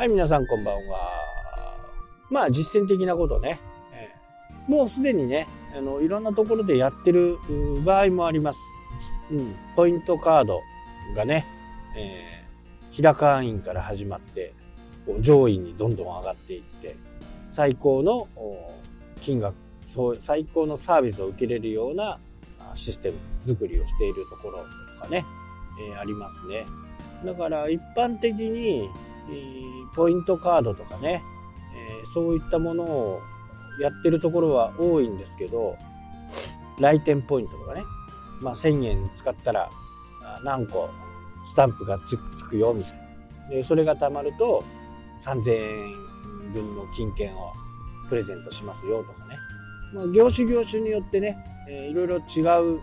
はい、皆さんこんばんは。まあ、実践的なことね。えーもうすでにね、あの、いろんなところでやってるう場合もあります。うん。ポイントカードがね、えー、平会員から始まって、こう上位にどんどん上がっていって、最高のお金額、そう、最高のサービスを受けれるようなあシステム作りをしているところとかね、えーありますね。だから一般的に、えーポイントカードとかね、えーそういったものをやってるところは多いんですけど、来店ポイントとかね、まあ1000円使ったら何個スタンプがつくよみたいな。で、それが貯まると3000円分の金券をプレゼントしますよとかね。まあ、業種業種によってね、えーいろいろ違う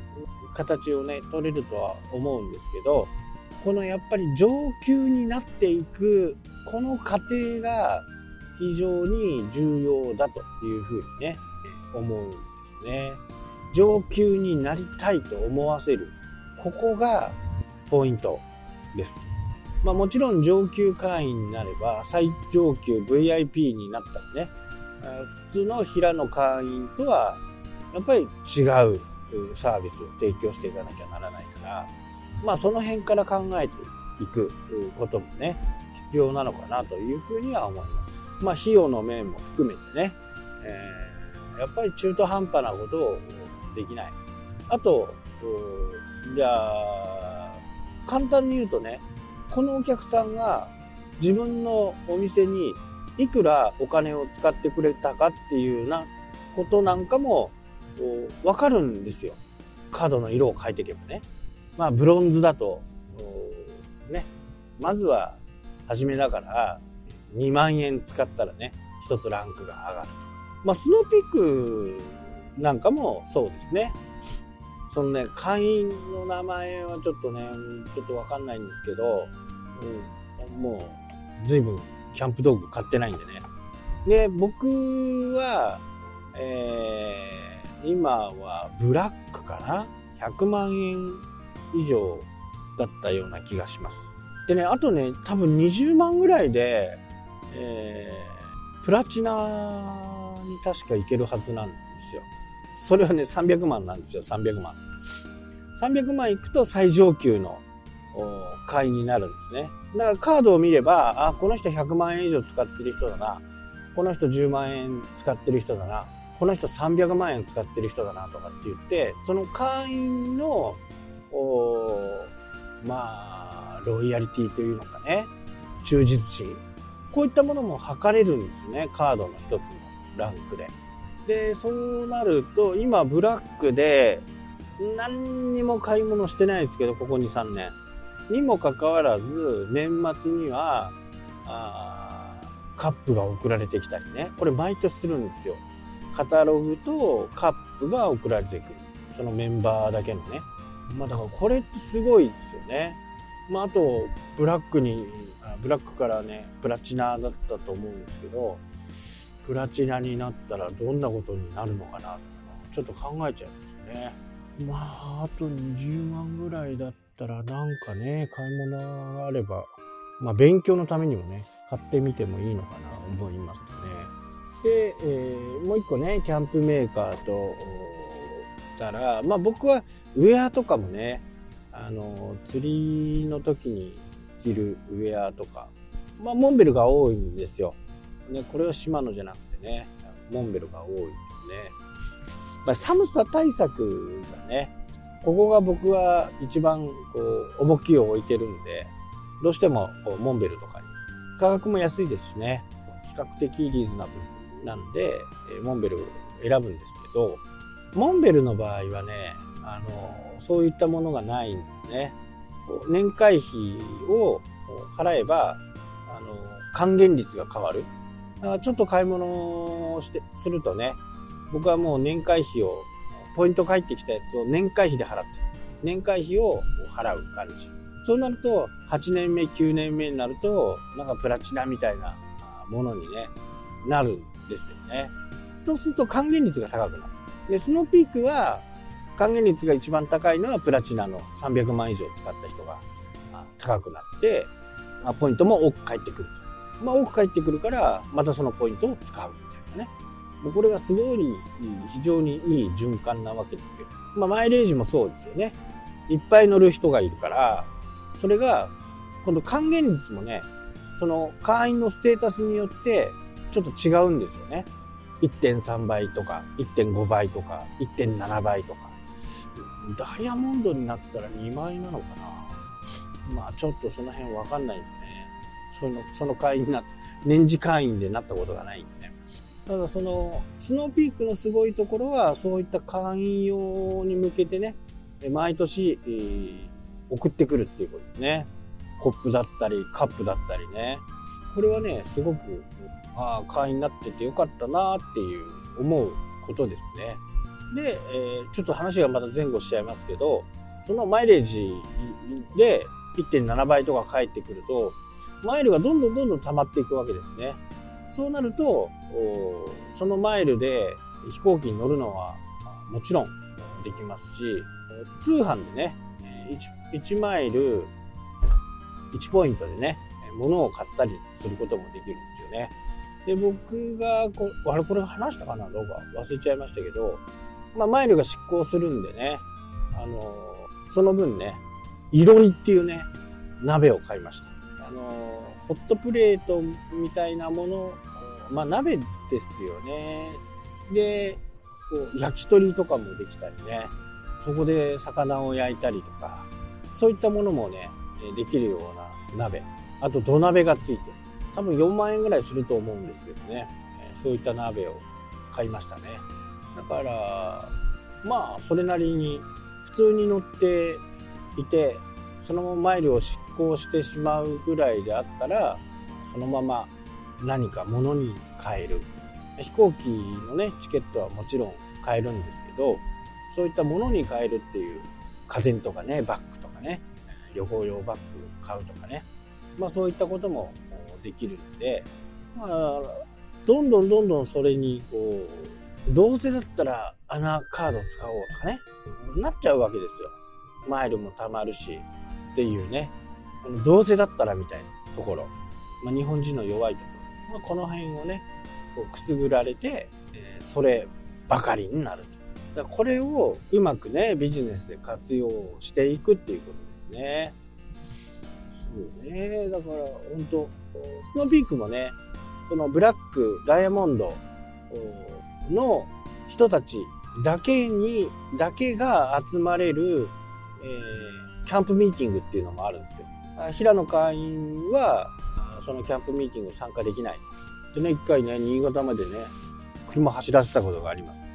形をね、取れるとは思うんですけど、このやっぱり上級になっていく、この過程が非常に重要だというふうにね、思うんですね。上級になりたいと思わせる。ここがポイントです。まあもちろん上級会員になれば最上級 VIP になったりね、普通の平の会員とはやっぱり違うサービスを提供していかなきゃならないから、まあその辺から考えていくこともね、必要なのかなというふうには思います。まあ費用の面も含めてね、えーやっぱり中途半端なことをできない。あと、じゃあ、簡単に言うとね、このお客さんが自分のお店にいくらお金を使ってくれたかっていうなことなんかもわかるんですよ。カードの色を変えていけばね。まあ、ブロンズだと、ね、まずは初めだから2万円使ったらね、一つランクが上がると。まあ、スノーピークなんかもそうですね。そのね、会員の名前はちょっとね、ちょっとわかんないんですけど、うん、もう、随分、キャンプ道具買ってないんでね。で、僕は、えー、今はブラックかな ?100 万円以上だったような気がします。でね、あとね、多分20万ぐらいで、えー、プラチナに確かいけるはずなんですよ。それはね、300万なんですよ、300万。300万いくと最上級の会員になるんですね。だからカードを見れば、あ、この人100万円以上使ってる人だな。この人10万円使ってる人だな。この人300万円使ってる人だなとかって言って、その会員の、まあ、ロイヤリティというのかね、忠実心。こういったものも測れるんですね、カードの一つのランクで。で、そうなると、今ブラックで、何にも買い物してないですけど、ここ2、3年。にもかかわらず、年末には、あカップが送られてきたりね。これ毎年するんですよ。カタログとカップが送られてくる。そのメンバーだけのね。まあだからこれってすごいですよね。まああと、ブラックに、ブラックからね、プラチナだったと思うんですけど、プラチナになったらどんなことになるのかなとかちょっと考えちゃいますよね。まあ、あと20万ぐらいだったらなんかね、買い物があれば、まあ勉強のためにもね、買ってみてもいいのかな思いますね。で、えーもう一個ね、キャンプメーカーと、おたら、まあ僕はウェアとかもね、あの、釣りの時に着るウェアとか、まあモンベルが多いんですよ。ね、これはシマノじゃなくてね、モンベルが多いですね。ま、寒さ対策がね、ここが僕は一番こう重きを置いてるんで、どうしてもモンベルとかに価格も安いですしね、比較的リーズナブルなんで、モンベルを選ぶんですけど、モンベルの場合はね、あの、そういったものがないんですね。年会費を払えば、あの、還元率が変わる。だからちょっと買い物をして、するとね、僕はもう年会費を、ポイント返ってきたやつを年会費で払って、年会費を払う感じ。そうなると、8年目、9年目になると、なんかプラチナみたいなものにね、なるんですよね。そうすると還元率が高くなる。で、スノーピークは、還元率が一番高いのはプラチナの300万以上使った人が高くなって、まあポイントも多く返ってくるとまあ、多く返ってくるから、またそのポイントを使うみたいなね。もうこれがすごい非常にいい循環なわけですよ。まあ、マイレージもそうですよね。いっぱい乗る人がいるから、それが、今度還元率もね、その会員のステータスによってちょっと違うんですよね。1.3倍とか、1.5倍とか、1.7倍とか。ダイヤモンドになったら2倍なのかな？まあちょっとその辺わかんないんでね。その、その会員にな、年次会員でなったことがないんでね。ただその、スノーピークのすごいところは、そういった会員用に向けてね、毎年、えー、送ってくるっていうことですね。コップだったり、カップだったりね。これはね、すごく、ああ、会員になっててよかったなっていう思うことですね。で、えー、ちょっと話がまた前後しちゃいますけど、そのマイレージで1.7倍とか返ってくると、マイルがどんどんどんどん溜まっていくわけですね。そうなると、そのマイルで飛行機に乗るのはもちろんできますし、通販でね、1, 1マイル1ポイントでね、物を買ったりすることもできるんですよね。で、僕がこ、あれこれ話したかなどうか忘れちゃいましたけど、まあ、マイルが執行するんでね、あのその分ね、いろりっていうね、鍋を買いました。あのホットプレートみたいなもの、まあ、鍋ですよね。で、こう焼き鳥とかもできたりね、そこで魚を焼いたりとか、そういったものもね、できるような鍋。あと土鍋がついて、多分4万円ぐらいすると思うんですけどね、そういった鍋を買いましたね。だから、まあ、それなりに普通に乗っていて、そのままマイルを執行してしまうぐらいであったら、そのまま何か物に変える。飛行機のね、チケットはもちろん買えるんですけど、そういったものに変えるっていう家電とかね、バッグとかね、旅行用バッグ買うとかね、まあそういったこともできるので、まあ、どんどんどんどんそれにこう、どうせだったら穴カード使おうとかね、なっちゃうわけですよ。マイルも貯まるし、っていうね、どうせだったらみたいなところ、まあ、日本人の弱いところ、まあ、この辺をね、こうくすぐられて、えー、そればかりになると。だこれをうまくね、ビジネスで活用していくっていうことですね。そうね。だから、本当スノーピークもね、このブラック、ダイヤモンドの人たちだけに、だけが集まれる、えー、キャンプミーティングっていうのもあるんですよ。平野会員は、そのキャンプミーティング参加できない。でね、一回ね、新潟までね、車走らせたことがあります。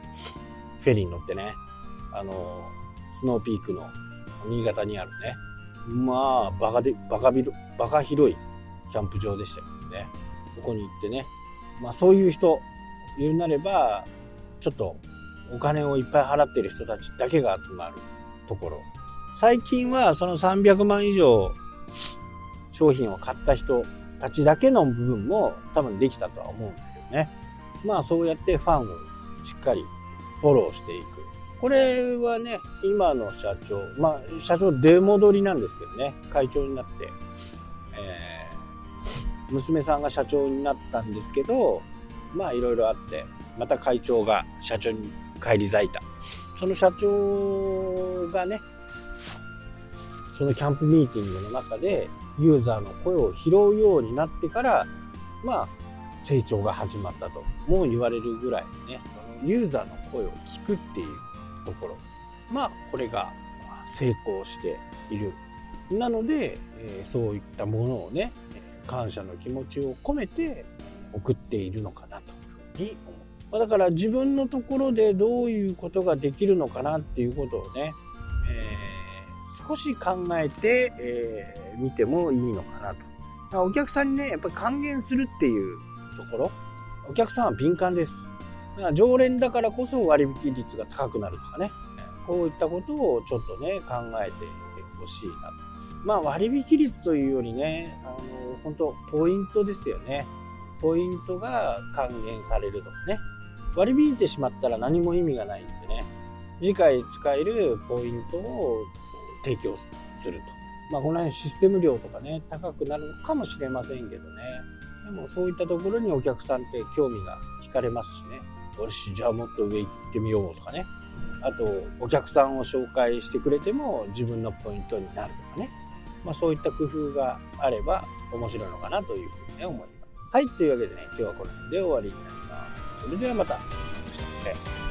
フェリーに乗ってね、あの、スノーピークの新潟にあるね、まあ、バカで、バカビル、バカ広いキャンプ場でしたけどね、そこに行ってね、まあそういう人、言うなれば、ちょっとお金をいっぱい払ってる人たちだけが集まるところ。最近はその300万以上商品を買った人たちだけの部分も多分できたとは思うんですけどね。まあそうやってファンをしっかりフォローしていく。これはね、今の社長、まあ、社長出戻りなんですけどね、会長になって、えー、娘さんが社長になったんですけど、まあいろいろあって、また会長が社長に返り咲いた。その社長がね、そのキャンプミーティングの中でユーザーの声を拾うようになってから、まあ、成長が始まったともう言われるぐらいね、ユーザーの声を聞くっていうところ。まあ、これが成功している。なので、え、そういったものをね、感謝の気持ちを込めて送っているのかなというふうに思う。だから自分のところでどういうことができるのかなっていうことをね、えー、少し考えて、えー、見てもいいのかなと。お客さんにね、やっぱり還元するっていうところ、お客さんは敏感です。常連だからこそ割引率が高くなるとかね。こういったことをちょっとね、考えてほしいなと。まあ割引率というよりね、あの、本当ポイントですよね。ポイントが還元されるとかね。割り引いてしまったら何も意味がないんでね。次回使えるポイントを提供すると。まあこの辺システム量とかね、高くなるのかもしれませんけどね。でもそういったところにお客さんって興味が惹かれますしね。よし、じゃあもっと上行ってみようとかね。あと、お客さんを紹介してくれても自分のポイントになるとかね。まあそういった工夫があれば面白いのかなというふうにね思います。はい、というわけでね、今日はこの辺で終わりになります。それではまた。ね